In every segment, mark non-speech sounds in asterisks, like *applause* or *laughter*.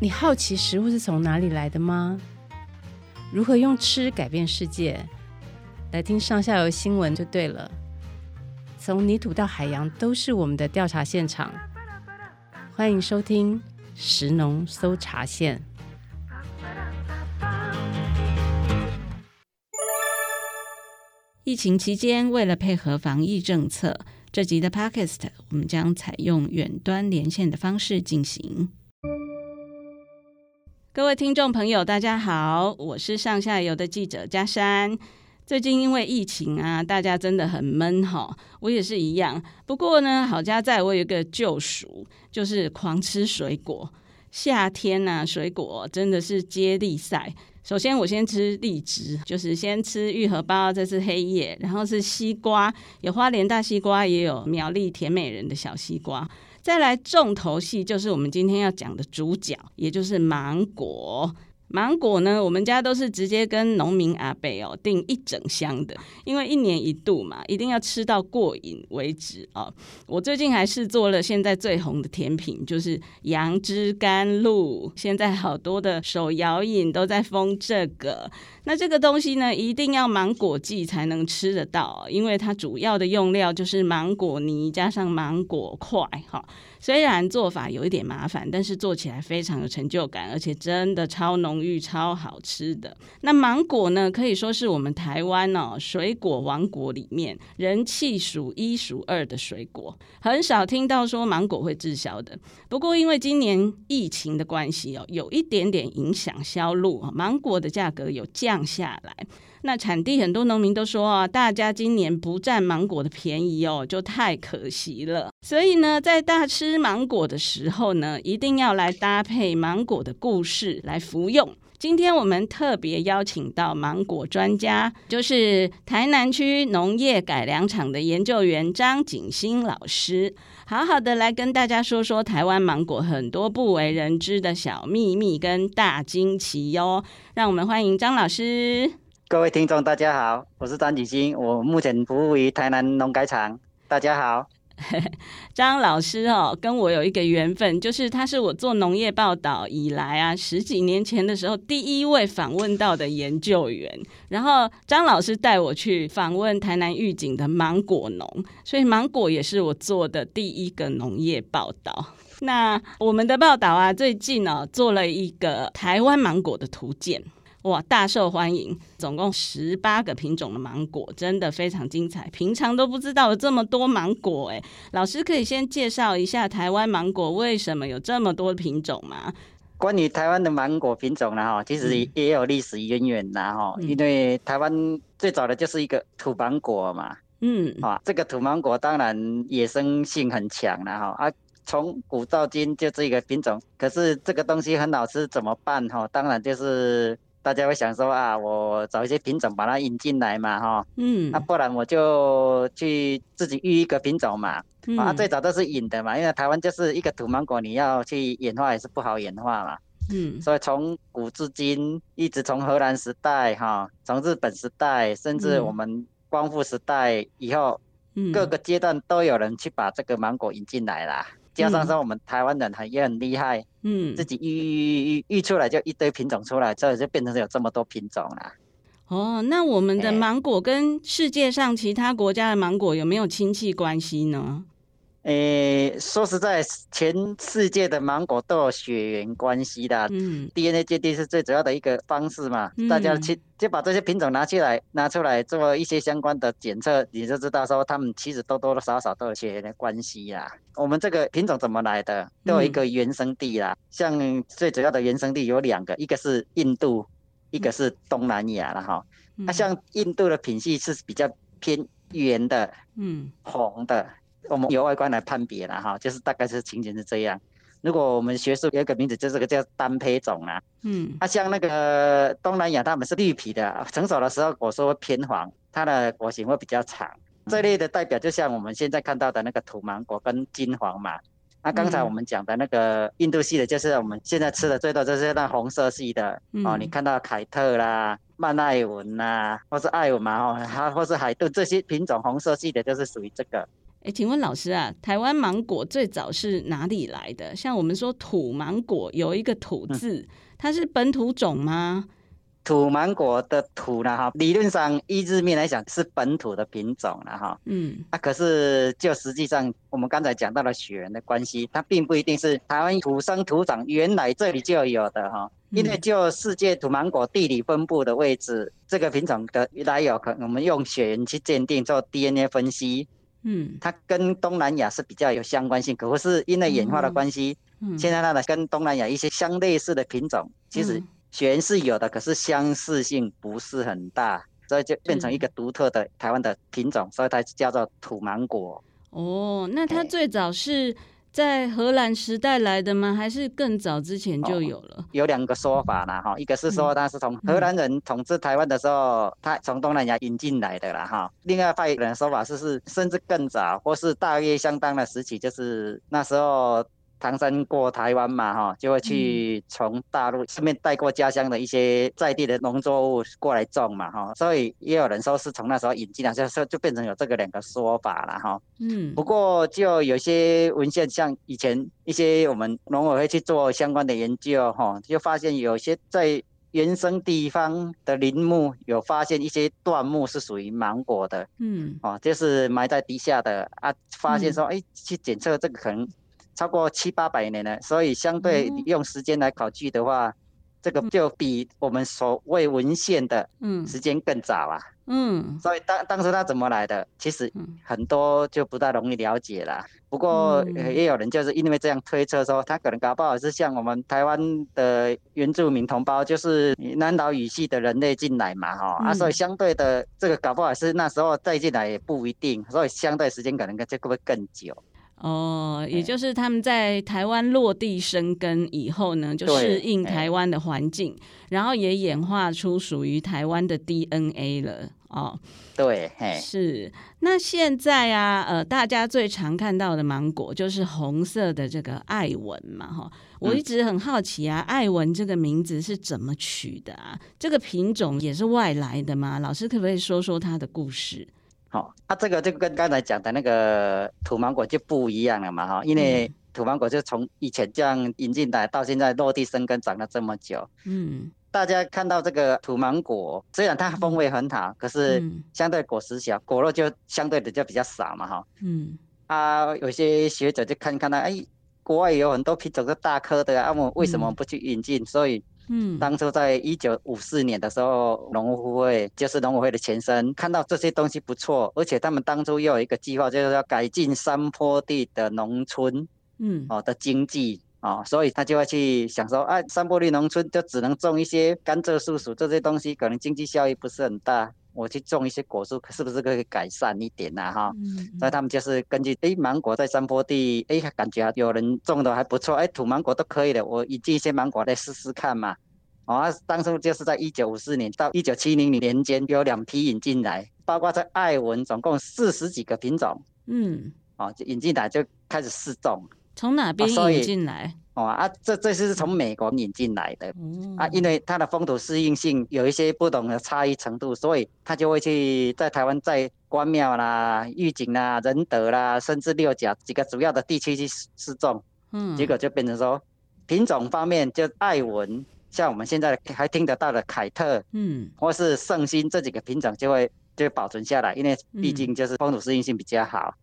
你好奇食物是从哪里来的吗？如何用吃改变世界？来听上下游新闻就对了。从泥土到海洋，都是我们的调查现场。欢迎收听食农搜查线。疫情期间，为了配合防疫政策，这集的 Podcast 我们将采用远端连线的方式进行。各位听众朋友，大家好，我是上下游的记者佳珊。最近因为疫情啊，大家真的很闷哈，我也是一样。不过呢，好家在我有一个救赎，就是狂吃水果。夏天呐、啊，水果真的是接力赛。首先我先吃荔枝，就是先吃玉荷包，这是黑叶，然后是西瓜，有花莲大西瓜，也有苗栗甜美人的小西瓜。再来重头戏就是我们今天要讲的主角，也就是芒果。芒果呢，我们家都是直接跟农民阿伯哦订一整箱的，因为一年一度嘛，一定要吃到过瘾为止哦。我最近还是做了现在最红的甜品，就是杨枝甘露。现在好多的手摇饮都在封这个。那这个东西呢，一定要芒果季才能吃得到，因为它主要的用料就是芒果泥加上芒果块哈。虽然做法有一点麻烦，但是做起来非常有成就感，而且真的超浓郁、超好吃的。那芒果呢，可以说是我们台湾哦水果王国里面人气数一数二的水果，很少听到说芒果会滞销的。不过因为今年疫情的关系哦，有一点点影响销路，芒果的价格有降下来。那产地很多农民都说啊，大家今年不占芒果的便宜哦，就太可惜了。所以呢，在大吃芒果的时候呢，一定要来搭配芒果的故事来服用。今天我们特别邀请到芒果专家，就是台南区农业改良场的研究员张景新老师，好好的来跟大家说说台湾芒果很多不为人知的小秘密跟大惊奇哟。让我们欢迎张老师。各位听众，大家好，我是张景新，我目前服务于台南农改场。大家好，*laughs* 张老师哦，跟我有一个缘分，就是他是我做农业报道以来啊，十几年前的时候第一位访问到的研究员。然后张老师带我去访问台南玉井的芒果农，所以芒果也是我做的第一个农业报道。那我们的报道啊，最近呢、做了一个台湾芒果的图鉴。哇，大受欢迎！总共十八个品种的芒果，真的非常精彩。平常都不知道有这么多芒果诶，老师可以先介绍一下台湾芒果为什么有这么多品种吗？关于台湾的芒果品种呢，哈，其实也有历史渊源的哈。因为台湾最早的就是一个土芒果嘛，嗯，啊，这个土芒果当然野生性很强了哈啊。从古到今就这个品种，可是这个东西很好吃，怎么办哈？当然就是。大家会想说啊，我找一些品种把它引进来嘛，哈，嗯，那、啊、不然我就去自己育一个品种嘛，嗯、啊，最早都是引的嘛，因为台湾就是一个土芒果，你要去演化也是不好演化嘛，嗯，所以从古至今，一直从荷兰时代哈，从日本时代，甚至我们光复时代以后，嗯、各个阶段都有人去把这个芒果引进来啦。加上说我们台湾人很也很厉害，嗯，自己育育育育出来就一堆品种出来，之后就变成有这么多品种了。哦，那我们的芒果跟世界上其他国家的芒果有没有亲戚关系呢？诶、欸，说实在，全世界的芒果都有血缘关系的。嗯，DNA 鉴定是最主要的一个方式嘛。嗯、大家去就把这些品种拿起来，拿出来做一些相关的检测，你就知道说他们其实多多少少都有血缘的关系啦。我们这个品种怎么来的？都有一个原生地啦。嗯、像最主要的原生地有两个，一个是印度，一个是东南亚了哈。那、嗯啊、像印度的品系是比较偏圆的，嗯，红的。我们由外观来判别了哈，就是大概是情形是这样。如果我们学术有一个名字，就是这个叫单胚种啊。嗯，它、啊、像那个东南亚，它们是绿皮的，成熟的时候果实会偏黄，它的果形会比较长。这类的代表就像我们现在看到的那个土芒果跟金黄嘛。那、啊、刚才我们讲的那个印度系的，就是我们现在吃的最多就是那红色系的、嗯、哦。你看到凯特啦、曼艾文呐，或是艾文嘛，哦，它或是海顿这些品种红色系的，就是属于这个。哎，请问老师啊，台湾芒果最早是哪里来的？像我们说土芒果有一个土字，嗯、它是本土种吗？土芒果的土呢？哈，理论上依字面来讲是本土的品种了哈。嗯，啊，可是就实际上我们刚才讲到了血缘的关系，它并不一定是台湾土生土长，原来这里就有的哈。因为就世界土芒果地理分布的位置，这个品种的来有，可能我们用血缘去鉴定做 DNA 分析。嗯，它跟东南亚是比较有相关性，可是因为演化的关系，嗯，现在它的跟东南亚一些相类似的品种，其实。血缘是有的，可是相似性不是很大，所以就变成一个独特的台湾的品种，所以它叫做土芒果。哦，那它最早是在荷兰时代来的吗？还是更早之前就有了？哦、有两个说法啦，哈，一个是说他是从荷兰人统治台湾的时候，他从东南亚引进来的啦，哈。另外一个说法是是甚至更早，或是大约相当的时期，就是那时候。唐山过台湾嘛，哈，就会去从大陆顺便带过家乡的一些在地的农作物过来种嘛，哈，所以也有人说是从那时候引进来，就说就变成有这个两个说法了，哈。嗯。不过就有些文献，像以前一些我们农委会去做相关的研究，哈，就发现有些在原生地方的林木有发现一些断木是属于芒果的，嗯，哦，就是埋在地下的啊，发现说，哎，去检测这个可能。超过七八百年了，所以相对用时间来考据的话，嗯、这个就比我们所谓文献的时间更早啊。嗯，所以当当时他怎么来的，其实很多就不大容易了解了。不过也有人就是因为这样推测说，他可能搞不好是像我们台湾的原住民同胞，就是南岛语系的人类进来嘛，哈、嗯、啊，所以相对的这个搞不好是那时候再进来也不一定，所以相对时间可能这个会更久。哦，也就是他们在台湾落地生根以后呢，就适应台湾的环境，然后也演化出属于台湾的 DNA 了。哦，对，是。那现在啊，呃，大家最常看到的芒果就是红色的这个艾文嘛，哈。我一直很好奇啊，艾文这个名字是怎么取的啊？这个品种也是外来的吗？老师可不可以说说它的故事？好，那、啊、这个就跟刚才讲的那个土芒果就不一样了嘛，哈，因为土芒果就从以前这样引进来，到现在落地生根长了这么久，嗯，大家看到这个土芒果，虽然它风味很好，可是相对果实小，果肉就相对的就比较少嘛，哈，嗯，啊，有些学者就看看到，哎，国外有很多品种是大颗的，啊，我们为什么不去引进？所以。嗯，当初在一九五四年的时候，农夫会就是农委会的前身，看到这些东西不错，而且他们当初又有一个计划，就是要改进山坡地的农村，嗯，哦的经济啊，所以他就会去想说，啊，山坡地农村就只能种一些甘蔗、树薯这些东西，可能经济效益不是很大，我去种一些果树，是不是可以改善一点呢？哈，嗯，所以他们就是根据，哎，芒果在山坡地，哎，感觉有人种的还不错，哎，土芒果都可以的，我引进一些芒果来试试看嘛。哦，当初就是在一九五四年到一九七零年间，有两批引进来，包括在爱文，总共四十几个品种。嗯，哦，就引进来就开始试种。从哪边引进来？哦啊，这这是从美国引进来的。嗯、啊，因为它的风土适应性有一些不同的差异程度，所以它就会去在台湾在关庙啦、玉井啦、仁德啦，甚至六甲几个主要的地区去试种。嗯，结果就变成说品种方面就爱文。像我们现在还听得到的凯特，嗯，或是圣心这几个品种就会就会保存下来，因为毕竟就是风土适应性比较好。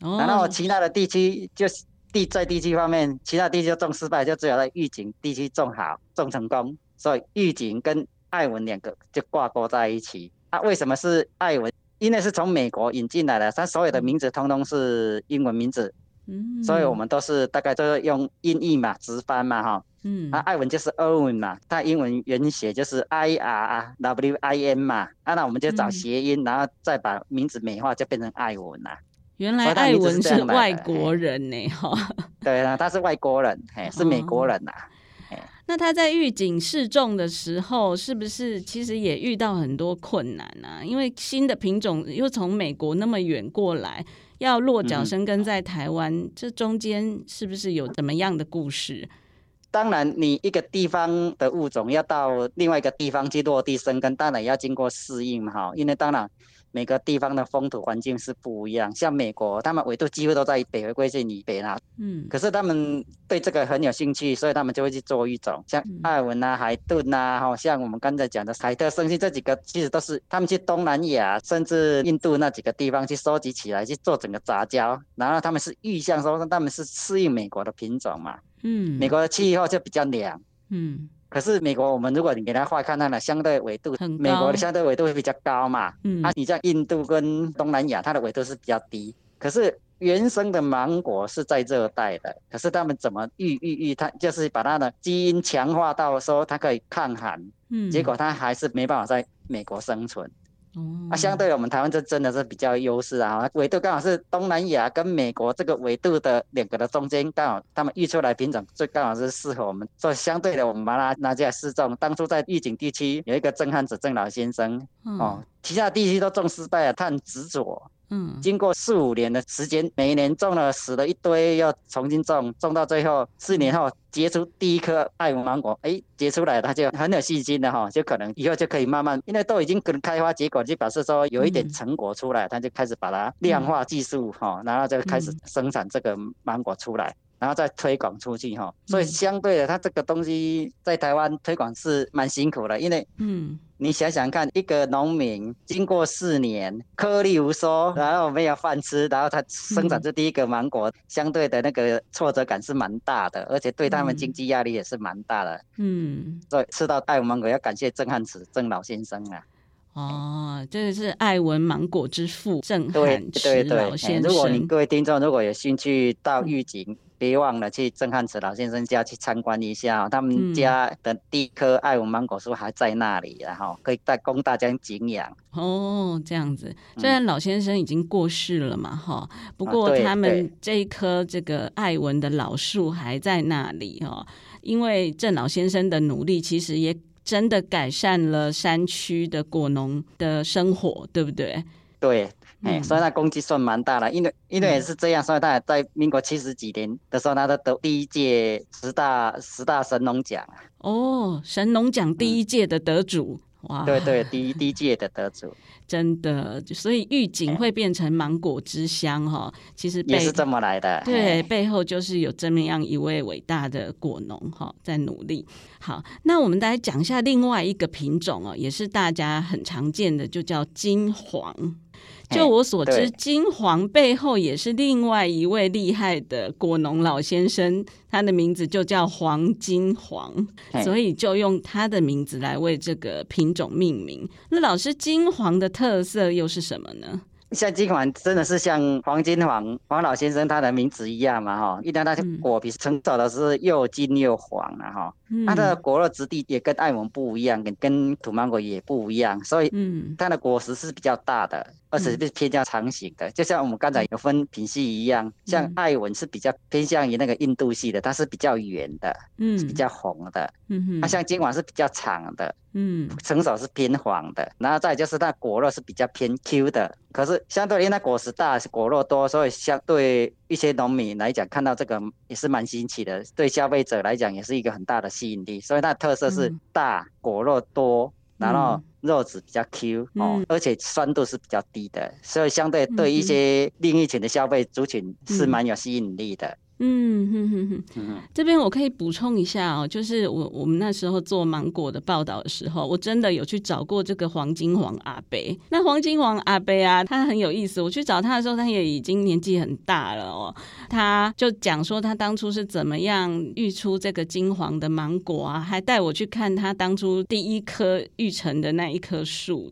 嗯、然后其他的地区就是地在地区方面，其他地区种失败，就只有在预警地区种好种成功，所以预警跟艾文两个就挂钩在一起。啊，为什么是艾文？因为是从美国引进来的，它所有的名字通通是英文名字，嗯，所以我们都是大概都是用音译嘛，直翻嘛，哈。嗯，啊，爱文就是 Owen 嘛，它英文原写就是 I R W I N 嘛，啊，那我们就找谐音，嗯、然后再把名字美化，就变成艾文啦。原来艾文是外国人呢，哈。*laughs* 对啊，他是外国人，嘿，是美国人呐。哦、那他在预警示众的时候，是不是其实也遇到很多困难啊？因为新的品种又从美国那么远过来，要落脚生根在台湾，嗯、这中间是不是有怎么样的故事？当然你一个地方的物种要到另外一个地方去落地生根，当然也要经过适应嘛哈，因为当然。每个地方的风土环境是不一样，像美国，他们纬度几乎都在北回归线以北啦。嗯，可是他们对这个很有兴趣，所以他们就会去做育种，像艾尔文啊、海顿啊，哈，像我们刚才讲的海特圣犀这几个，其实都是他们去东南亚甚至印度那几个地方去收集起来去做整个杂交，然后他们是预想说他们是适应美国的品种嘛。嗯，美国的气候就比较凉。嗯。可是美国，我们如果你给它画看它的相对纬度，美国的相对纬度会比较高嘛。嗯。啊，你像印度跟东南亚，它的纬度是比较低。可是原生的芒果是在热带的，可是他们怎么育育育它，就是把它的基因强化到说它可以抗寒。嗯。结果它还是没办法在美国生存。哦，啊，相对我们台湾这真的是比较优势啊，纬度刚好是东南亚跟美国这个纬度的两个的中间，刚好他们育出来品种，最刚好是适合我们，所以相对的，我们马拉拉加试种。当初在预警地区有一个郑汉子郑老先生，哦，其他地区都种失败了，他很执着。嗯，经过四五年的时间，每一年种了死了一堆，要重新种，种到最后四年后结出第一颗爱文芒果，哎，结出来他就很有信心的哈，就可能以后就可以慢慢，因为都已经可能开花结果，就表示说有一点成果出来，他就开始把它量化技术哈，然后就开始生产这个芒果出来。然后再推广出去哈，所以相对的，它这个东西在台湾推广是蛮辛苦的，因为，嗯，你想想看，一个农民经过四年颗粒无收，然后没有饭吃，然后他生产出第一个芒果，相对的那个挫折感是蛮大的，而且对他们经济压力也是蛮大的，嗯，所以吃到爱文芒果要感谢郑汉慈郑老先生啊。哦，这个是爱文芒果之父郑汉慈老先生。如果你各位听众如果有兴趣到玉井。别忘了去郑汉慈老先生家去参观一下，他们家的第一棵爱文芒果树还在那里，然后可以再供大家景仰。哦，这样子，虽然老先生已经过世了嘛，哈，不过他们这一棵这个爱文的老树还在那里哦，因为郑老先生的努力，其实也真的改善了山区的果农的生活，对不对？对。哎、嗯，所以他功绩算蛮大的，因为因为也是这样，所以他在民国七十几年的时候，他都得第一届十大十大神农奖。哦，神农奖第一届的得主，嗯、哇！对对，第一第一届的得主，真的，所以玉井会变成芒果之乡哈，其实也是这么来的。对，背后就是有这么样一位伟大的果农哈，在努力。好，那我们来讲一下另外一个品种哦，也是大家很常见的，就叫金黄。就我所知，金黄背后也是另外一位厉害的果农老先生，他的名字就叫黄金黄，所以就用他的名字来为这个品种命名。那老师，金黄的特色又是什么呢？像金黄真的是像黄金黄黄老先生他的名字一样嘛哈，一旦它的果皮成熟的是又金又黄啊哈，它的果肉质地也跟爱文不一样，跟跟土芒果也不一样，所以它的果实是比较大的。而且是偏向长型的，就像我们刚才有分品系一样，像艾文是比较偏向于那个印度系的，它是比较圆的，嗯，是比较红的，嗯哼，它像金黄是比较长的，嗯，成熟是偏黄的，然后再就是它果肉是比较偏 Q 的，可是相对于它果实大，果肉多，所以相对一些农民来讲，看到这个也是蛮新奇的，对消费者来讲也是一个很大的吸引力，所以它的特色是大，果肉多，然后。肉质比较 Q 哦，而且酸度是比较低的，所以相对对一些另一群的消费族群是蛮有吸引力的。嗯哼哼哼，嗯，这边我可以补充一下哦，就是我我们那时候做芒果的报道的时候，我真的有去找过这个黄金黄阿伯。那黄金黄阿伯啊，他很有意思。我去找他的时候，他也已经年纪很大了哦。他就讲说他当初是怎么样育出这个金黄的芒果啊，还带我去看他当初第一棵育成的那一棵树。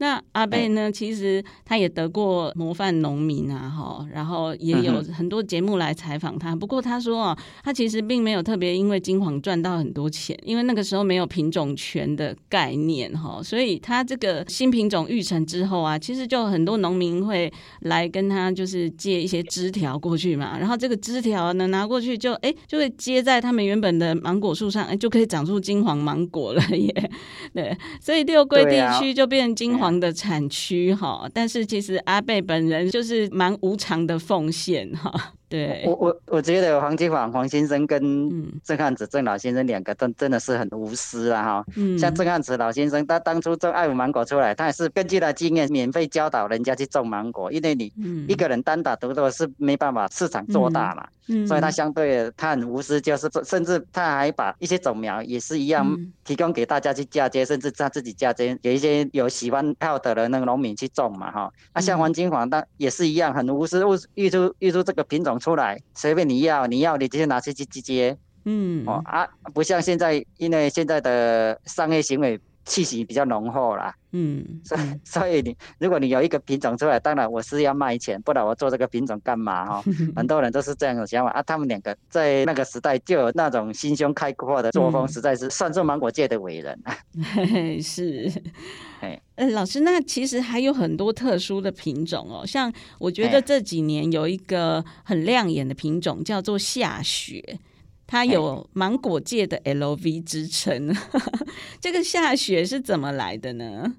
那阿贝呢？其实他也得过模范农民啊，哈，然后也有很多节目来采访他。不过他说啊，他其实并没有特别因为金黄赚到很多钱，因为那个时候没有品种权的概念，哈，所以他这个新品种育成之后啊，其实就很多农民会来跟他就是借一些枝条过去嘛，然后这个枝条呢拿过去就哎就会接在他们原本的芒果树上，哎就可以长出金黄芒果了耶。*laughs* 对，所以六桂地区就变成金黄的产区哈，但是其实阿贝本人就是蛮无偿的奉献哈。对，我我我觉得黄金黄黄先生跟郑汉子郑老先生两个都真的是很无私啊哈。嗯。像郑汉子老先生，他当初种爱文芒果出来，他也是根据他经验，免费教导人家去种芒果，因为你一个人单打独斗是没办法市场做大嘛。嗯。所以他相对他很无私，就是甚至他还把一些种苗也是一样提供给大家去嫁接，甚至他自己嫁接，给一些有喜欢泡的人那个农民去种嘛哈。那像黄金黄，他也是一样很无私，育出育出这个品种。出来随便你要，你要你直接拿去去接，嗯，哦啊，不像现在，因为现在的商业行为气息比较浓厚啦，嗯，所以 *laughs* 所以你如果你有一个品种出来，当然我是要卖钱，不然我做这个品种干嘛哈？*laughs* 很多人都是这样的想法啊。他们两个在那个时代就有那种心胸开阔的作风，实在是算作芒果界的伟人啊。*laughs* 是。呃，老师，那其实还有很多特殊的品种哦，像我觉得这几年有一个很亮眼的品种叫做下雪，它有芒果界的 LV 之称。*laughs* 这个夏雪是怎么来的呢？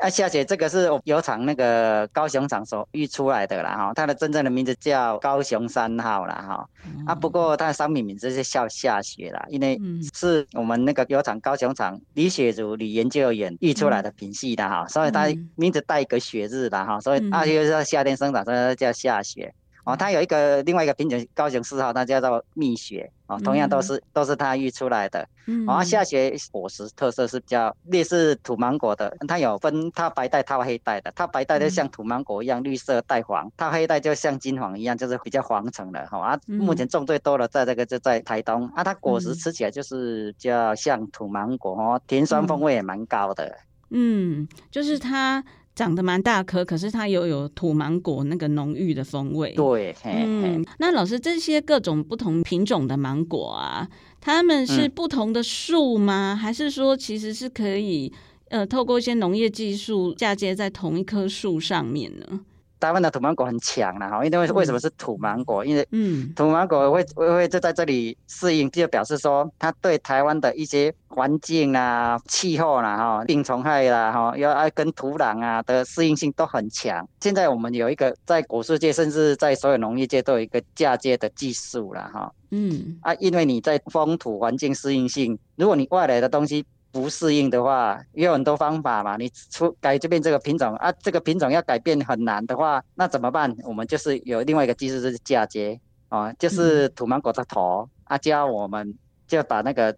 啊，夏雪这个是油厂那个高雄厂所育出来的啦，哈，它的真正的名字叫高雄三号啦，哈，啊，不过它的商品名字是叫夏雪啦，因为是我们那个油厂高雄厂李雪茹李研究员育出来的品系的哈，所以它名字带一个雪字的哈，所以它，就是说夏天生长，所以它叫夏雪。哦，它有一个另外一个品种，高雄四号，它叫做蜜雪，哦，同样都是、嗯、都是它育出来的。嗯，然后夏雪果实特色是比较类似土芒果的，它有分它白带、它黑带的。它白带就像土芒果一样绿色带黄，它黑带就像金黄一样，就是比较黄橙的。哈啊，目前种最多的在这个就在台东啊，它果实吃起来就是比较像土芒果哦，甜酸风味也蛮高的。嗯，就是它。长得蛮大颗，可是它又有土芒果那个浓郁的风味。对，嗯，那老师这些各种不同品种的芒果啊，它们是不同的树吗？嗯、还是说其实是可以呃透过一些农业技术嫁接在同一棵树上面呢？台湾的土芒果很强了哈，因为为什么是土芒果？因为嗯，土芒果会会会就在这里适应，就表示说它对台湾的一些环境啊、气候啦、哈、病虫害啦、哈，要爱跟土壤啊的适应性都很强。现在我们有一个在果树界，甚至在所有农业界都有一个嫁接的技术了哈。嗯啊，因为你在风土环境适应性，如果你外来的东西。不适应的话，也有很多方法嘛。你出改这边这个品种啊，这个品种要改变很难的话，那怎么办？我们就是有另外一个技术，就是嫁接啊，就是土芒果的头、嗯、啊，加我们就把那个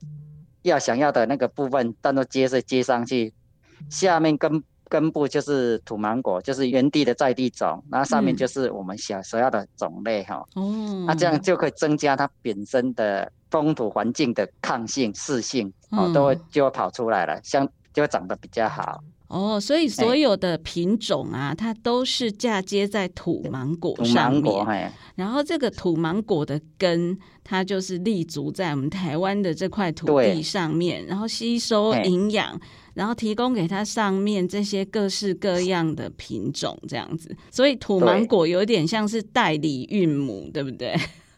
要想要的那个部分当做接是接上去，下面根根部就是土芒果，就是原地的在地种，然后上面就是我们想所要的种类哈。哦、嗯，那、啊、这样就可以增加它本身的。风土环境的抗性、适性哦，都会就会跑出来了，像就会长得比较好哦。所以所有的品种啊，欸、它都是嫁接在土芒果上面。欸、然后这个土芒果的根，它就是立足在我们台湾的这块土地上面，然后吸收营养，欸、然后提供给它上面这些各式各样的品种，这样子。所以土芒果有点像是代理孕母，对不对？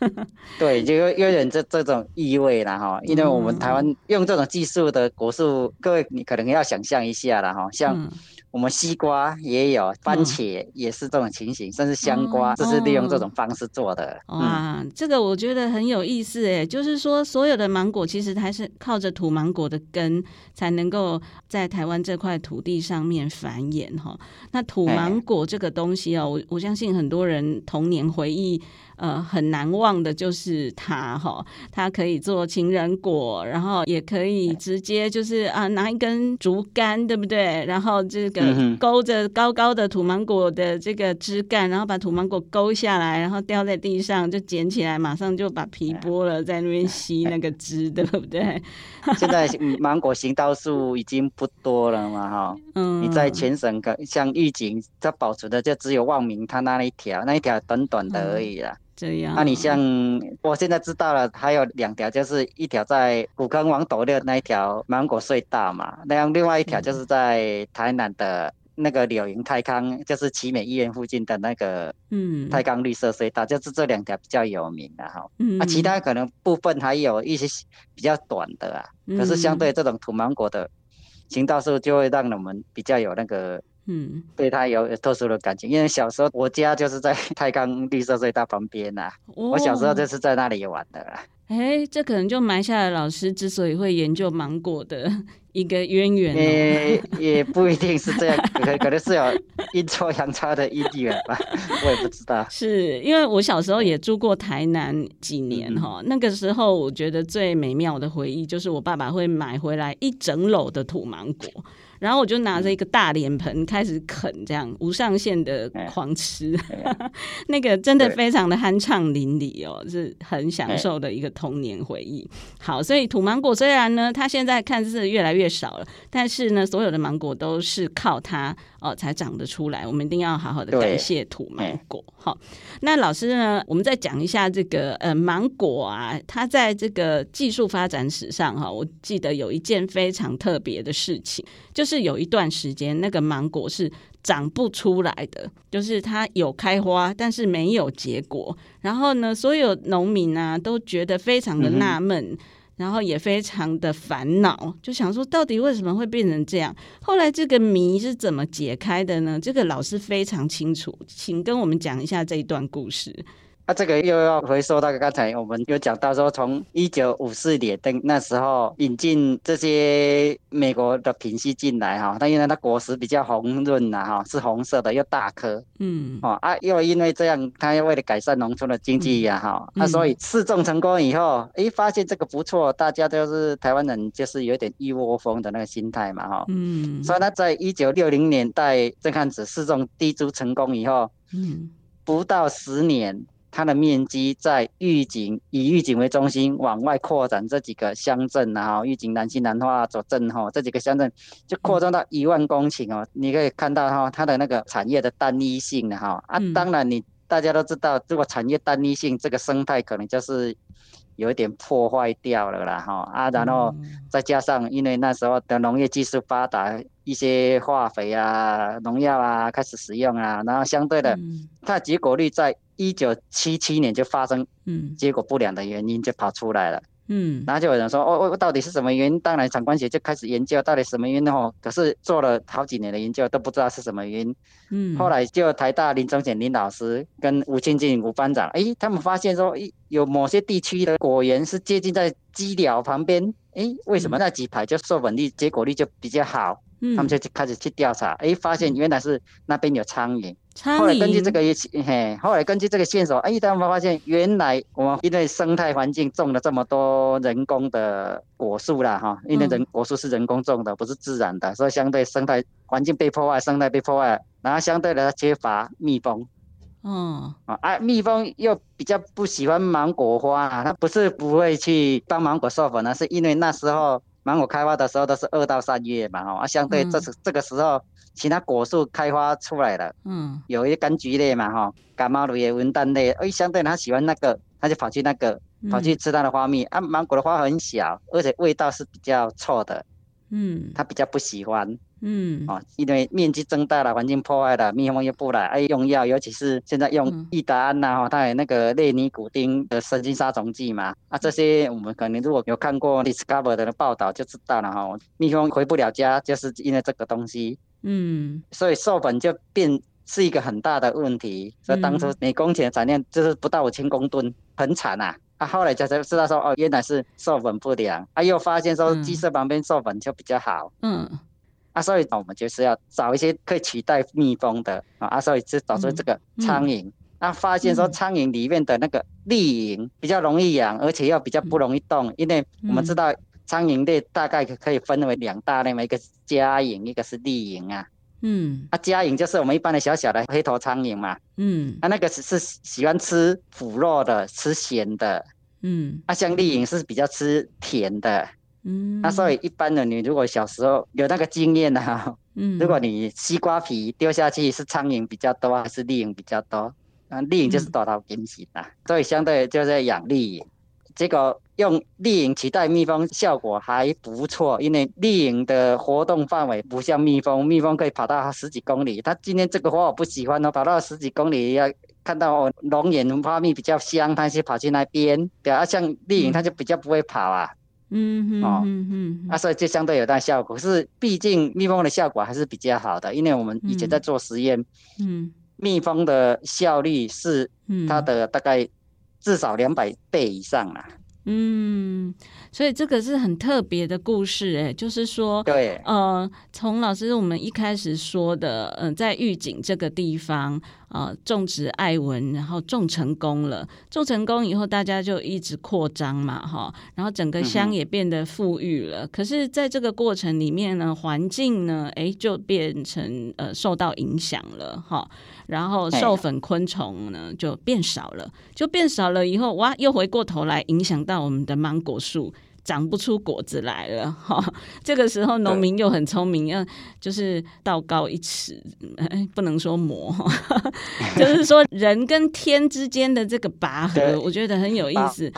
*laughs* 对，就有有点这这种意味了哈，因为我们台湾用这种技术的果树，各位你可能要想象一下了哈，像。我们西瓜也有，番茄也是这种情形，嗯、甚至香瓜，就、哦、是利用这种方式做的。哇，嗯、这个我觉得很有意思诶，就是说所有的芒果其实还是靠着土芒果的根才能够在台湾这块土地上面繁衍哈。那土芒果这个东西哦，我我相信很多人童年回忆呃很难忘的就是它哈，它可以做情人果，然后也可以直接就是啊拿一根竹竿，对不对？然后这个。勾着高高的土芒果的这个枝干，然后把土芒果勾下来，然后掉在地上，就捡起来，马上就把皮剥了，在那边吸那个汁，对不对？*laughs* 现在芒果行道树已经不多了嘛，哈。嗯。你在全省，像预警，它保存的就只有望明它那一条，那一条短短的而已啦。嗯这样，那你像我现在知道了，还有两条，就是一条在古坑王斗六那一条芒果隧道嘛，那样另外一条就是在台南的那个柳营泰康，就是奇美医院附近的那个嗯。泰康绿色隧道，就是这两条比较有名的哈。嗯，啊，其他可能部分还有一些比较短的啊，可是相对这种土芒果的行道树就会让我们比较有那个嗯，对他有特殊的感情，因为小时候我家就是在太康绿色隧道旁边呐、啊，哦、我小时候就是在那里玩的啦。哎，这可能就埋下了老师之所以会研究芒果的一个渊源、哦。也也不一定是这样，可可能是有阴错阳差的因缘吧，*laughs* 我也不知道。是因为我小时候也住过台南几年哈，嗯、那个时候我觉得最美妙的回忆就是我爸爸会买回来一整篓的土芒果。然后我就拿着一个大脸盆开始啃，这样无上限的狂吃，*laughs* 那个真的非常的酣畅淋漓哦，是很享受的一个童年回忆。好，所以土芒果虽然呢，它现在看似越来越少了，但是呢，所有的芒果都是靠它哦才长得出来。我们一定要好好的感谢土芒果。好，那老师呢，我们再讲一下这个呃芒果啊，它在这个技术发展史上哈，我记得有一件非常特别的事情，就是。是有一段时间，那个芒果是长不出来的，就是它有开花，但是没有结果。然后呢，所有农民啊都觉得非常的纳闷，嗯、然后也非常的烦恼，就想说到底为什么会变成这样？后来这个谜是怎么解开的呢？这个老师非常清楚，请跟我们讲一下这一段故事。啊，这个又要回溯到刚才我们有讲到说，从一九五四年的那时候引进这些美国的品系进来哈，但因为它果实比较红润呐哈，是红色的又大颗，嗯，哦啊，又因为这样，它又为了改善农村的经济呀哈，嗯、啊，所以试种成功以后，哎，发现这个不错，大家都是台湾人，就是有点一窝蜂的那个心态嘛哈，嗯，所以他在一九六零年代正汉子试种第一株成功以后，嗯，不到十年。它的面积在玉井，以玉井为中心往外扩展，这几个乡镇啊，玉井、南溪、南化、左镇哈，这几个乡镇就扩张到一万公顷哦。你可以看到哈，它的那个产业的单一性的哈。啊，当然你大家都知道，如果产业单一性，这个生态可能就是有一点破坏掉了啦哈。啊，然后再加上因为那时候的农业技术发达，一些化肥啊、农药啊开始使用啊，然后相对的，它的结果率在。一九七七年就发生，嗯，结果不良的原因就跑出来了，嗯，然后就有人说，哦哦，到底是什么原因？当然，长官学就开始研究到底什么原因哦。可是做了好几年的研究都不知道是什么原因，嗯，后来就台大林宗显林老师跟吴清进吴班长，哎，他们发现说，有某些地区的果园是接近在鸡寮旁边，哎，为什么那几排就授粉率结果率就比较好？他们就开始去调查，哎，发现原来是那边有苍蝇。苍蝇。后来根据这个嘿，后来根据这个线索，哎，他们发现原来我们因为生态环境种了这么多人工的果树啦，哈，因为人果树是人工种的，不是自然的，所以相对生态环境被破坏，生态被破坏，然后相对的缺乏蜜蜂。嗯。啊，蜜蜂又比较不喜欢芒果花啊，它不是不会去帮芒果授粉，呢是因为那时候。芒果开花的时候都是二到三月嘛，哦啊，相对这是这个时候，其他果树开花出来了，嗯，有一些柑橘类嘛，哈，感冒类、文旦类，哎，相对它喜欢那个，它就跑去那个，跑去吃它的花蜜。啊，芒果的花很小，而且味道是比较臭的，嗯，它比较不喜欢。嗯，哦，因为面积增大了，环境破坏了，蜜蜂又不来，爱用药，尤其是现在用益达胺呐，哈，它有那个类尼古丁的神经杀虫剂嘛，啊，这些我们可能如果有看过 Discover 的报道就知道了哈，蜜蜂回不了家，就是因为这个东西，嗯，所以授粉就变是一个很大的问题，所以当初每公顷的产量就是不到五千公吨，很惨啊，啊，后来才才知道说，哦，原来是授粉不良，啊，又发现说鸡舍旁边授粉就比较好，嗯。啊，所以我们就是要找一些可以取代蜜蜂的啊，所以就找出这个苍蝇。啊，发现说苍蝇里面的那个丽蝇比较容易养，而且又比较不容易动，因为我们知道苍蝇类大概可以分为两大类嘛，一个是家蝇，一个是丽蝇啊。嗯。啊，家蝇就是我们一般的小小的黑头苍蝇嘛。嗯。啊，那个是是喜欢吃腐肉的，吃咸的。嗯。啊，像丽蝇是比较吃甜的。嗯，那所以一般的你如果小时候有那个经验的哈，嗯，如果你西瓜皮丢下去是苍蝇比较多还是丽蝇比较多？啊，丽蝇就是多头惊喜啊，所以相对就是养丽蝇，结果用丽蝇取代蜜蜂效果还不错，因为丽蝇的活动范围不像蜜蜂，蜜蜂可以跑到十几公里，它今天这个花我不喜欢哦，跑到十几公里要看到哦龙眼花蜜比较香，它就跑去那边，对啊，像丽蝇它就比较不会跑啊。嗯哼哦，嗯嗯，啊，所以就相对有大效果。可是毕竟蜜蜂的效果还是比较好的，因为我们以前在做实验，嗯，蜜蜂的效率是它的大概至少两百倍以上啊。嗯，所以这个是很特别的故事，哎，就是说，对，呃，从老师我们一开始说的，嗯、呃，在预警这个地方，呃，种植艾文，然后种成功了，种成功以后，大家就一直扩张嘛，哈，然后整个乡也变得富裕了。嗯、可是，在这个过程里面呢，环境呢，哎，就变成呃受到影响了，哈。然后授粉昆虫呢就变少了，就变少了以后，哇，又回过头来影响到我们的芒果树。长不出果子来了 *laughs* 哈，这个时候农民又很聪明，要就是道高一尺，*laughs* 哎，不能说魔，*laughs* 就是说人跟天之间的这个拔河，我觉得很有意思。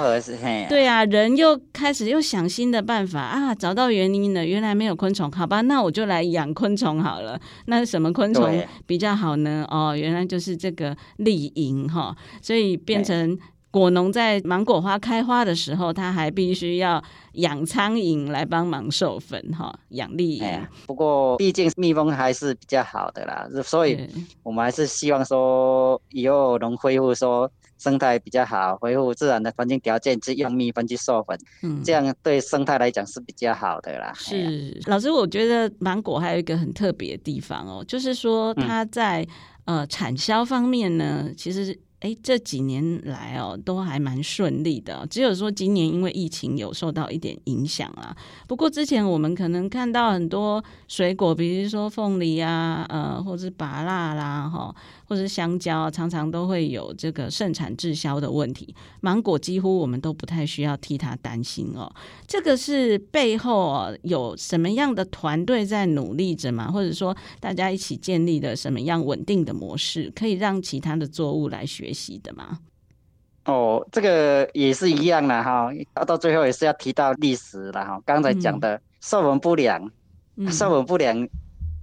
对啊，人又开始又想新的办法啊，找到原因了，原来没有昆虫，好吧，那我就来养昆虫好了。那什么昆虫比较好呢？哦，原来就是这个丽蝇哈，所以变成。果农在芒果花开花的时候，他还必须要养苍蝇来帮忙授粉，哈，养丽蝇。不过，毕竟蜜蜂还是比较好的啦，所以我们还是希望说以后能恢复说生态比较好，恢复自然的环境条件，去用蜜蜂去授粉，嗯，这样对生态来讲是比较好的啦。是，老师，我觉得芒果还有一个很特别的地方哦，就是说它在、嗯、呃产销方面呢，其实。哎，这几年来哦，都还蛮顺利的。只有说今年因为疫情有受到一点影响啊。不过之前我们可能看到很多水果，比如说凤梨啊，呃，或者是芭乐啦，哈，或者是香蕉，常常都会有这个盛产滞销的问题。芒果几乎我们都不太需要替它担心哦。这个是背后哦，有什么样的团队在努力着吗？或者说大家一起建立的什么样稳定的模式，可以让其他的作物来学？学习的吗？哦，这个也是一样的哈，到到最后也是要提到历史了哈。刚才讲的授粉不良，授粉、嗯、不良，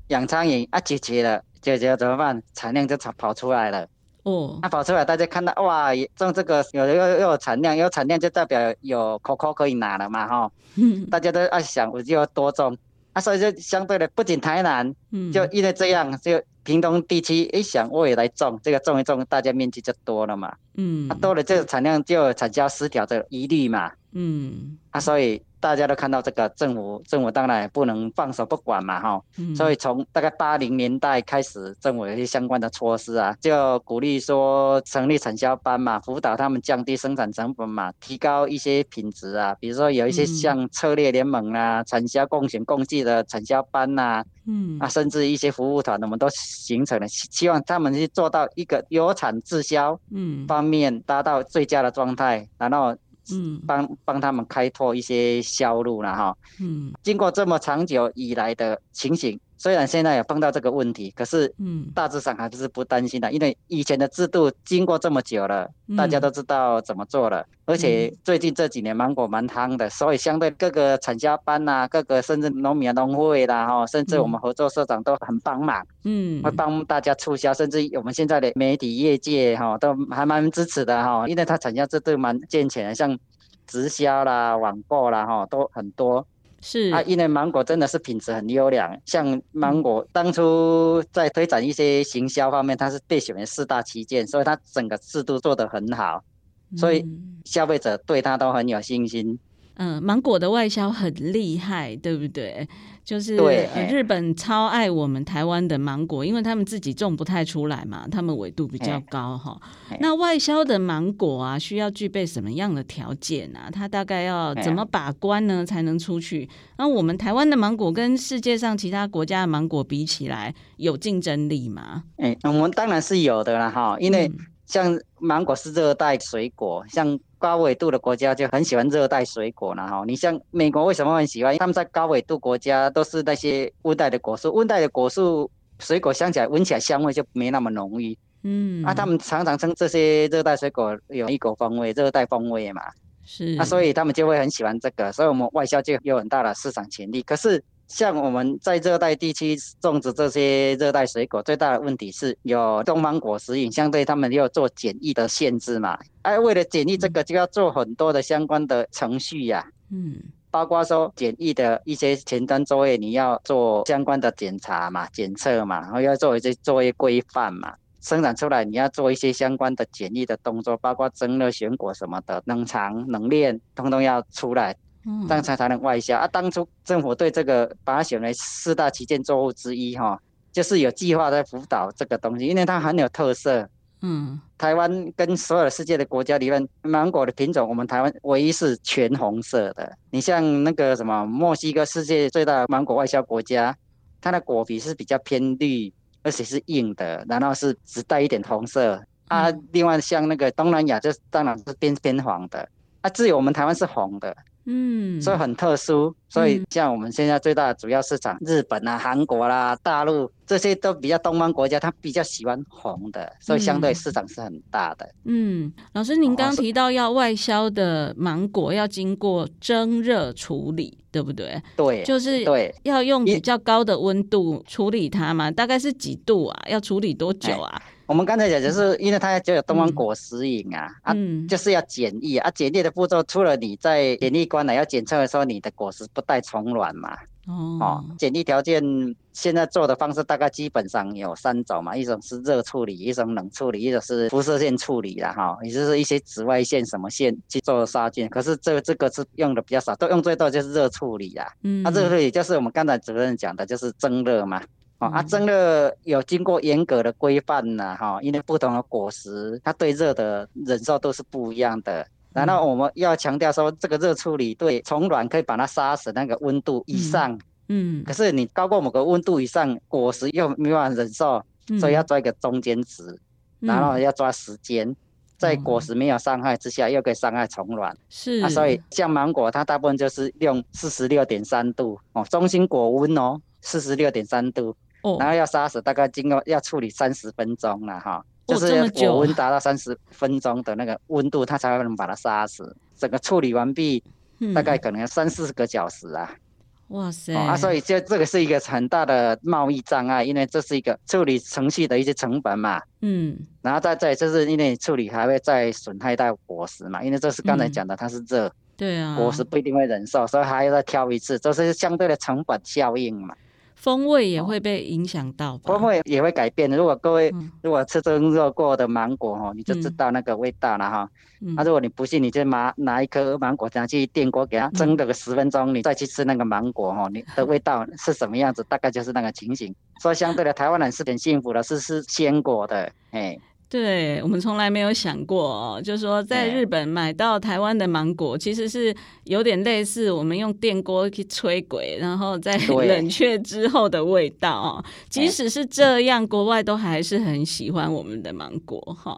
养苍蝇啊，解决了，解决了怎么办？产量就跑跑出来了。哦，那、啊、跑出来，大家看到哇，种这个有又又有产量，有产量就代表有可可可以拿了嘛哈。嗯、大家都爱想，我就要多种。啊，所以就相对的，不仅台南，嗯，就因为这样，就屏东地区，一想我也来种，这个种一种，大家面积就多了嘛，嗯，啊，多了这个产量就有产销失调的疑虑嘛，嗯，啊，所以。大家都看到这个政府，政府当然也不能放手不管嘛，哈，所以从大概八零年代开始，政府有一些相关的措施啊，就鼓励说成立产销班嘛，辅导他们降低生产成本嘛，提高一些品质啊，比如说有一些像策略联盟啊、产销共选共计的产销班呐，嗯，啊，甚至一些服务团，我们都形成了，希望他们去做到一个有产自销，嗯，方面达到最佳的状态，然后。嗯，帮帮他们开拓一些销路了哈。嗯，经过这么长久以来的情形，虽然现在有碰到这个问题，可是嗯，大致上还是不担心的，因为以前的制度经过这么久了，大家都知道怎么做了。嗯、而且最近这几年芒果蛮夯的，所以相对各个产销班呐、啊，各个甚至农民农会啦哈，甚至我们合作社长都很帮忙，嗯，会帮大家促销，甚至我们现在的媒体业界哈都还蛮支持的哈，因为它产销制度蛮健全的，像直销啦、网购啦哈都很多。是啊，因为芒果真的是品质很优良，像芒果当初在推展一些行销方面，它是被选为四大旗舰，所以它整个制度做得很好，所以消费者对它都很有信心。嗯，芒果的外销很厉害，对不对？就是日本超爱我们台湾的芒果，因为他们自己种不太出来嘛，他们纬度比较高哈。那外销的芒果啊，需要具备什么样的条件啊？它大概要怎么把关呢，才能出去？那我们台湾的芒果跟世界上其他国家的芒果比起来，有竞争力吗？哎，我们当然是有的啦哈，因为像芒果是热带水果，像。高纬度的国家就很喜欢热带水果了哈。你像美国为什么很喜欢？他们在高纬度国家都是那些温带的果树，温带的果树水果香起来闻起来香味就没那么浓郁。嗯，啊，他们常常称这些热带水果有异国风味、热带风味嘛。是，啊，所以他们就会很喜欢这个，所以我们外销就有很大的市场潜力。可是。像我们在热带地区种植这些热带水果，最大的问题是有东方果实蝇，相对他们要做检疫的限制嘛。哎，为了检疫这个，就要做很多的相关的程序呀、啊。嗯，包括说检疫的一些前端作业，你要做相关的检查嘛、检测嘛，然后要做一些作业规范嘛。生产出来你要做一些相关的检疫的动作，包括蒸热、选果什么的，冷藏、冷链，通通要出来，这样才才能外销啊。当初政府对这个把它选为四大旗舰作物之一哈，就是有计划在辅导这个东西，因为它很有特色。嗯，台湾跟所有世界的国家里面，芒果的品种，我们台湾唯一是全红色的。你像那个什么墨西哥，世界最大的芒果外销国家，它的果皮是比较偏绿。而且是硬的，然后是只带一点红色啊。另外像那个东南亚，就当然是偏偏黄的啊。只有我们台湾是红的，嗯，所以很特殊。所以像我们现在最大的主要市场，日本啊、韩国啦、大陆这些都比较东方国家，它比较喜欢红的，所以相对市场是很大的。嗯，老师，您刚刚提到要外销的芒果要经过蒸热处理。对不对？对，就是对，要用比较高的温度处理它嘛，大概是几度啊？要处理多久啊？我们刚才讲就是，因为它就有东方果实蝇啊，嗯、啊，就是要检疫啊。检疫的步骤，除了你在检疫官来要检测的时候，你的果实不带虫卵嘛。哦，哦，检疫条件现在做的方式大概基本上有三种嘛，一种是热处理，一种冷处理，一种是辐射线处理啦。哈，也就是一些紫外线什么线去做杀菌。可是这这个是用的比较少，都用最多就是热处理啦。嗯，那热处理就是我们刚才主任讲的，就是蒸热嘛。哦，啊，蒸热有经过严格的规范呐，哈，因为不同的果实它对热的忍受都是不一样的。然后我们要强调说，这个热处理对虫卵可以把它杀死，那个温度以上，嗯，嗯，可是你高过某个温度以上，果实又没办法忍受，所以要抓一个中间值，嗯、然后要抓时间，嗯、在果实没有伤害之下，又可以伤害虫卵，是。啊，所以像芒果，它大部分就是用四十六点三度哦，中心果温哦，四十六点三度，哦，然后要杀死，大概经过要处理三十分钟了哈。就是果温达到三十分钟的那个温度，它才能把它杀死。整个处理完毕，大概可能要三四个小时啊。哇塞！啊，所以这这个是一个很大的贸易障碍，因为这是一个处理程序的一些成本嘛。嗯。然后再再就是因为处理还会再损害到果实嘛，因为这是刚才讲的，它是热。对啊。果实不一定会忍受，所以还要再挑一次，这是相对的成本效应嘛。风味也会被影响到吧？风味也会改变。如果各位如果吃蒸热过的芒果哈，你就知道那个味道了哈。那、嗯啊、如果你不信，你就拿拿一颗芒果拿去电锅给它蒸个十分钟，你再去吃那个芒果哈，你的味道是什么样子？大概就是那个情形。所以相对的，台湾人是很幸福的，是吃鲜果的，哎。对，我们从来没有想过哦，就是说在日本买到台湾的芒果，其实是有点类似我们用电锅去吹鬼，然后在 *laughs* 冷却之后的味道哦。即使是这样，国外都还是很喜欢我们的芒果哈。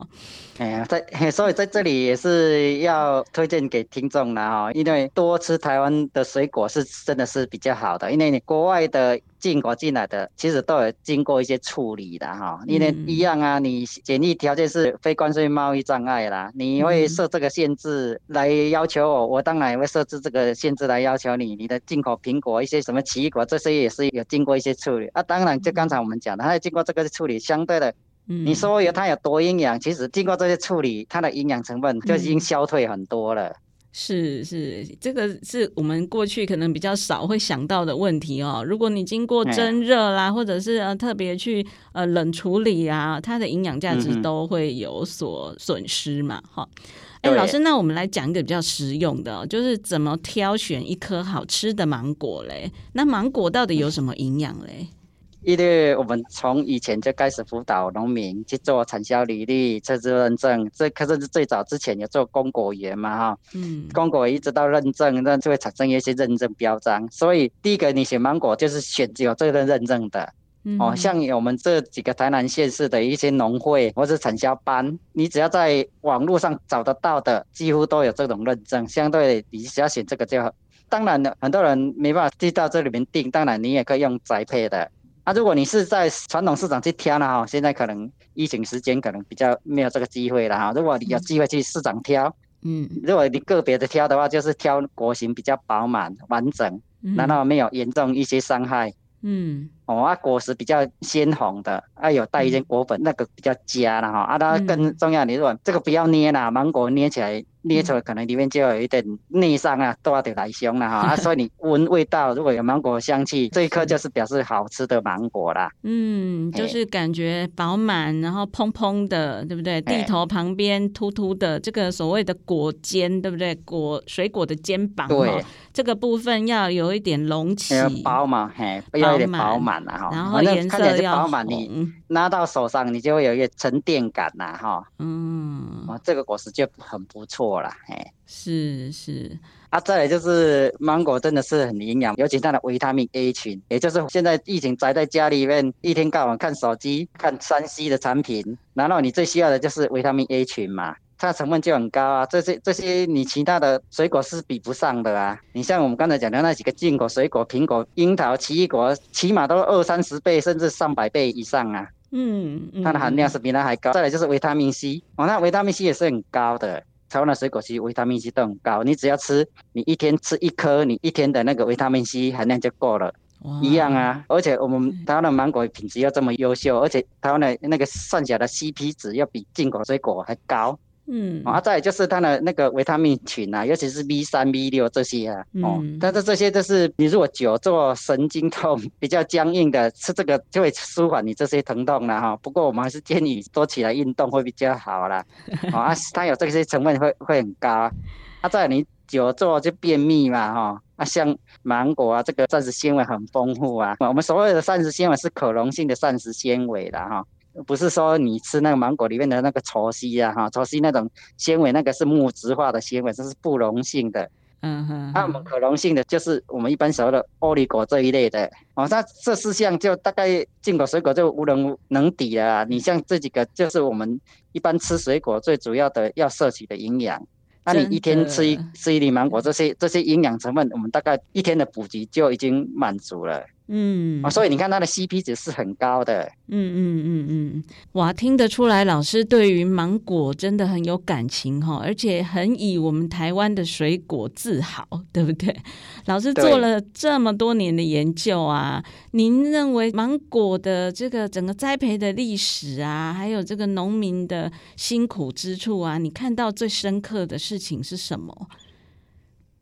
哎呀，在所以在这里也是要推荐给听众了哈，因为多吃台湾的水果是真的是比较好的，因为你国外的进口进来的其实都有经过一些处理的哈，因为一样啊，你检疫条件是非关税贸易障碍啦，你会设这个限制来要求我，我当然也会设置这个限制来要求你，你的进口苹果一些什么奇异果这些也是有经过一些处理啊，当然就刚才我们讲的，它经过这个处理，相对的。你说有它有多营养？其实经过这些处理，它的营养成分就已经消退很多了。嗯、是是，这个是我们过去可能比较少会想到的问题哦。如果你经过蒸热啦，或者是呃特别去呃冷处理啊，它的营养价值都会有所损失嘛。哈、嗯，哎，老师，那我们来讲一个比较实用的，就是怎么挑选一颗好吃的芒果嘞？那芒果到底有什么营养嘞？因为我们从以前就开始辅导农民去做产销履历、测试认证，这可是最早之前有做公果园嘛哈，嗯，供果园一直到认证，那就会产生一些认证标章。所以第一个你选芒果就是选有这个认证的，嗯、哦，像我们这几个台南县市的一些农会或者产销班，你只要在网络上找得到的，几乎都有这种认证。相对你只要选这个就好，当然了，很多人没办法去到这里面订，当然你也可以用宅配的。啊，如果你是在传统市场去挑呢，哈，现在可能疫情时间可能比较没有这个机会了哈。如果你有机会去市场挑，嗯，如果你个别的挑的话，就是挑果形比较饱满完整，然后没有严重一些伤害，嗯，哦，啊，果实比较鲜红的，啊，有带一些果粉，那个比较佳了哈。啊，它更重要，你如果这个不要捏啦，芒果捏起来捏出来可能里面就有一点内伤啊，都要得来凶了哈。*laughs* 啊，所以你闻味道，如果有芒果香气，这一颗就是表示好吃的芒果啦。嗯，就是感觉饱满，然后蓬蓬的，对不对？地头旁边凸凸的，这个所谓的果尖，对不对？果水果的肩膀，对，这个部分要有一点隆起，饱满，嘿，要有点饱满了哈。然后颜色要饱满，你拿到手上，你就会有一个沉淀感呐，哈。嗯，这个果实就很不错了，嘿。是是，啊，再来就是芒果真的是很营养，尤其它的维他命 A 群，也就是现在疫情宅在家里面，一天到晚看手机、看三 C 的产品，然后你最需要的就是维他命 A 群嘛，它的成分就很高啊，这些这些你其他的水果是比不上的啊。你像我们刚才讲的那几个进口水果，苹果、樱桃、奇异果，起码都二三十倍，甚至上百倍以上啊。嗯，它的含量是比它还高。再来就是维他命 C，哦，那维他命 C 也是很高的。台湾的水果其实维他命 C 都很高，你只要吃，你一天吃一颗，你一天的那个维他命 C 含量就够了，一样啊。而且我们台湾的芒果品质又这么优秀，而且台湾的那个算起来的 CP 值要比进口水果还高。嗯，啊，再就是它的那个维他命群啊，尤其是 B 三、B 六这些啊，哦，嗯、但是这些都是你如果久坐神经痛比较僵硬的，吃这个就会舒缓你这些疼痛了哈。不过我们还是建议多起来运动会比较好啦。*laughs* 啊，它有这些成分会会很高，啊，再你久坐就便秘嘛哈。啊，像芒果啊，这个膳食纤维很丰富啊。我们所谓的膳食纤维是可溶性的膳食纤维的哈。不是说你吃那个芒果里面的那个草烯啊，哈，草烯那种纤维，那个是木质化的纤维，这是不溶性的。嗯哼，那我们可溶性的就是我们一般所谓的欧里果这一类的。哦，那这四项就大概进口水果就无人能抵了啊。你像这几个，就是我们一般吃水果最主要的要摄取的营养。那你一天吃一吃一粒芒果，这些这些营养成分，我们大概一天的补给就已经满足了。嗯，啊，所以你看它的 CP 值是很高的。嗯嗯嗯嗯，哇，听得出来老师对于芒果真的很有感情哈，而且很以我们台湾的水果自豪，对不对？*laughs* 老师做了这么多年的研究啊，您认为芒果的这个整个栽培的历史啊，还有这个农民的辛苦之处啊，你看到最深刻的事情是什么？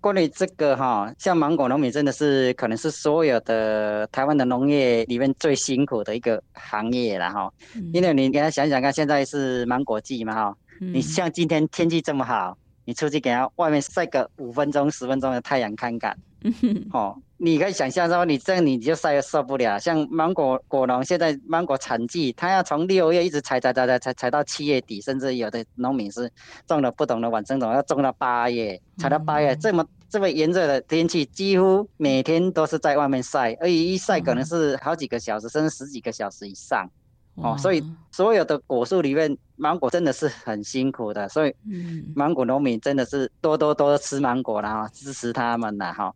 关于这个哈，像芒果农民真的是可能是所有的台湾的农业里面最辛苦的一个行业了哈。嗯、因为你给他想想看，现在是芒果季嘛哈，嗯、你像今天天气这么好，你出去给他外面晒个五分钟、十分钟的太阳看看，嗯、哼哦，你可以想象说你这样你就晒得受不了。像芒果果农现在芒果产季，他要从六月一直采采采采采采到七月底，甚至有的农民是种了不同的晚生种，要种到八月，采到八月这么。这么炎热的天气，几乎每天都是在外面晒，而且一晒可能是好几个小时，甚至十几个小时以上。哦，所以所有的果树里面，芒果真的是很辛苦的。所以，芒果农民真的是多多多吃芒果啦，支持他们啦哈。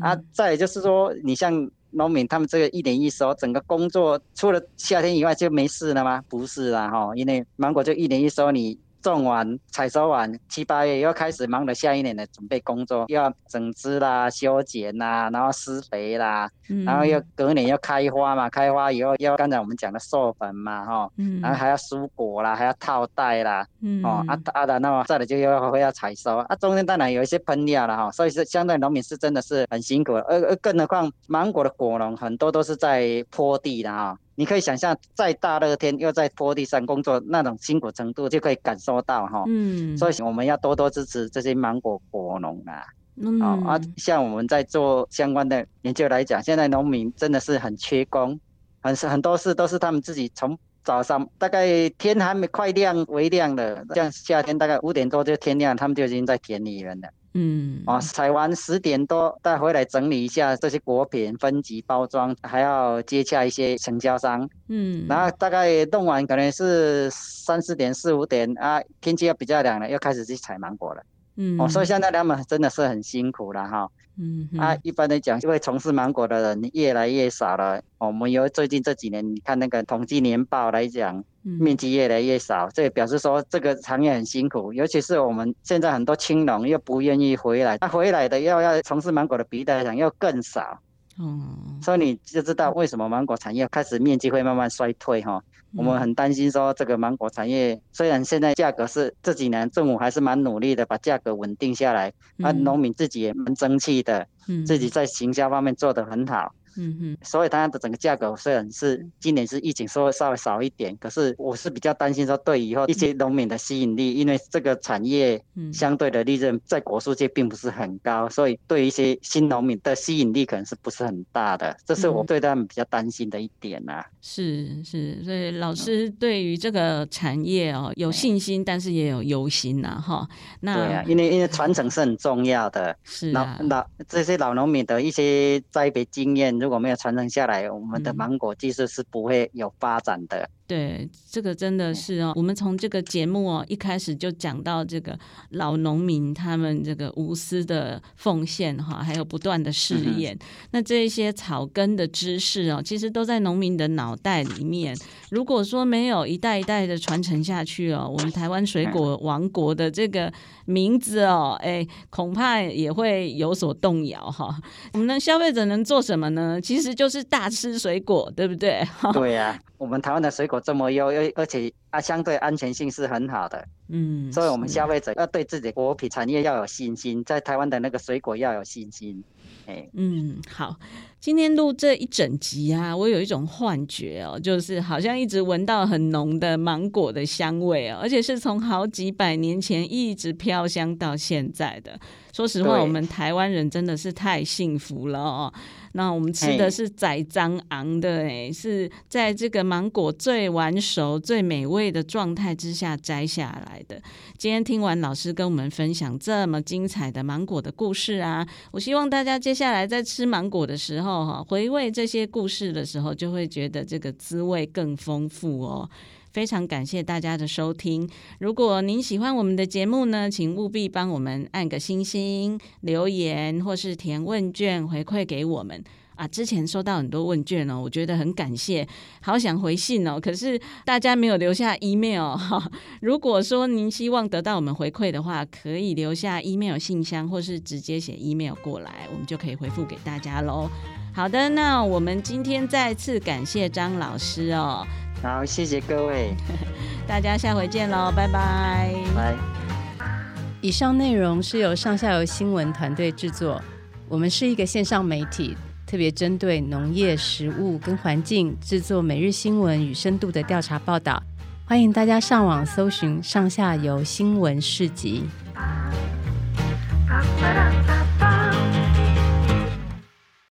啊，再就是说，你像农民他们这个一年一收，整个工作除了夏天以外就没事了吗？不是啦哈，因为芒果就一年一收你。种完、采收完，七八月又开始忙着下一年的准备工作，又要整枝啦、修剪啦，然后施肥啦，嗯、然后又隔年要开花嘛，开花以后要刚才我们讲的授粉嘛，哈，嗯、然后还要疏果啦，还要套袋啦，嗯、哦，啊啊的，那么再来就要会要采收，啊，中间当然有一些喷药了哈，所以是相对农民是真的是很辛苦，而而更何况芒果的果农很多都是在坡地的哈。你可以想象，在大热天又在坡地上工作，那种辛苦程度就可以感受到哈。嗯，所以我们要多多支持这些芒果果农啊。嗯，啊，像我们在做相关的研究来讲，现在农民真的是很缺工，很很多事都是他们自己从早上大概天还没快亮微亮的，像夏天大概五点多就天亮，他们就已经在田里面了。嗯，哦，采完十点多带回来整理一下这些果品，分级包装，还要接洽一些承销商。嗯，然后大概弄完可能是三四点四五点啊，天气又比较凉了，又开始去采芒果了。嗯，哦，所以现在他们真的是很辛苦了哈。嗯哼，啊，一般来讲，因为从事芒果的人越来越少了。我们有最近这几年，你看那个统计年报来讲。面积越来越少，这也表示说这个行业很辛苦，尤其是我们现在很多青农又不愿意回来，他回来的要要从事芒果的比例来讲又更少，嗯，所以你就知道为什么芒果产业开始面积会慢慢衰退哈。我们很担心说这个芒果产业，虽然现在价格是这几年政府还是蛮努力的把价格稳定下来，那农民自己也蛮争气的，自己在行销方面做得很好。嗯嗯，所以它的整个价格虽然是今年是疫情稍微稍微少一点，可是我是比较担心说对以后一些农民的吸引力，因为这个产业相对的利润在果树界并不是很高，所以对一些新农民的吸引力可能是不是很大的，这是我对他们比较担心的一点呐、啊。是是，所以老师对于这个产业哦有信心，但是也有忧心呐哈。那对啊，因为因为传承是很重要的，是老老这些老农民的一些栽培经验。如果没有传承下来，我们的芒果技术是不会有发展的。嗯对，这个真的是哦。我们从这个节目哦一开始就讲到这个老农民他们这个无私的奉献哈，还有不断的试验。嗯、那这一些草根的知识哦，其实都在农民的脑袋里面。如果说没有一代一代的传承下去哦，我们台湾水果王国的这个名字哦，哎，恐怕也会有所动摇哈。我们的消费者能做什么呢？其实就是大吃水果，对不对？对呀、啊。我们台湾的水果这么优，又而且啊，相对安全性是很好的，嗯，所以我们消费者要对自己果品产业要有信心，在台湾的那个水果要有信心，哎，嗯，好。今天录这一整集啊，我有一种幻觉哦，就是好像一直闻到很浓的芒果的香味哦，而且是从好几百年前一直飘香到现在的。说实话，我们台湾人真的是太幸福了哦。那我们吃的是宰张昂的，哎，是在这个芒果最完熟、最美味的状态之下摘下来的。今天听完老师跟我们分享这么精彩的芒果的故事啊，我希望大家接下来在吃芒果的时候，哈，回味这些故事的时候，就会觉得这个滋味更丰富哦。非常感谢大家的收听。如果您喜欢我们的节目呢，请务必帮我们按个星星、留言或是填问卷回馈给我们啊。之前收到很多问卷哦，我觉得很感谢，好想回信哦。可是大家没有留下 email 哈。*laughs* 如果说您希望得到我们回馈的话，可以留下 email 信箱，或是直接写 email 过来，我们就可以回复给大家喽。好的，那我们今天再次感谢张老师哦。好，谢谢各位，*laughs* 大家下回见喽。拜拜，拜。以上内容是由上下游新闻团队制作。我们是一个线上媒体，特别针对农业、食物跟环境制作每日新闻与深度的调查报道。欢迎大家上网搜寻上下游新闻市集。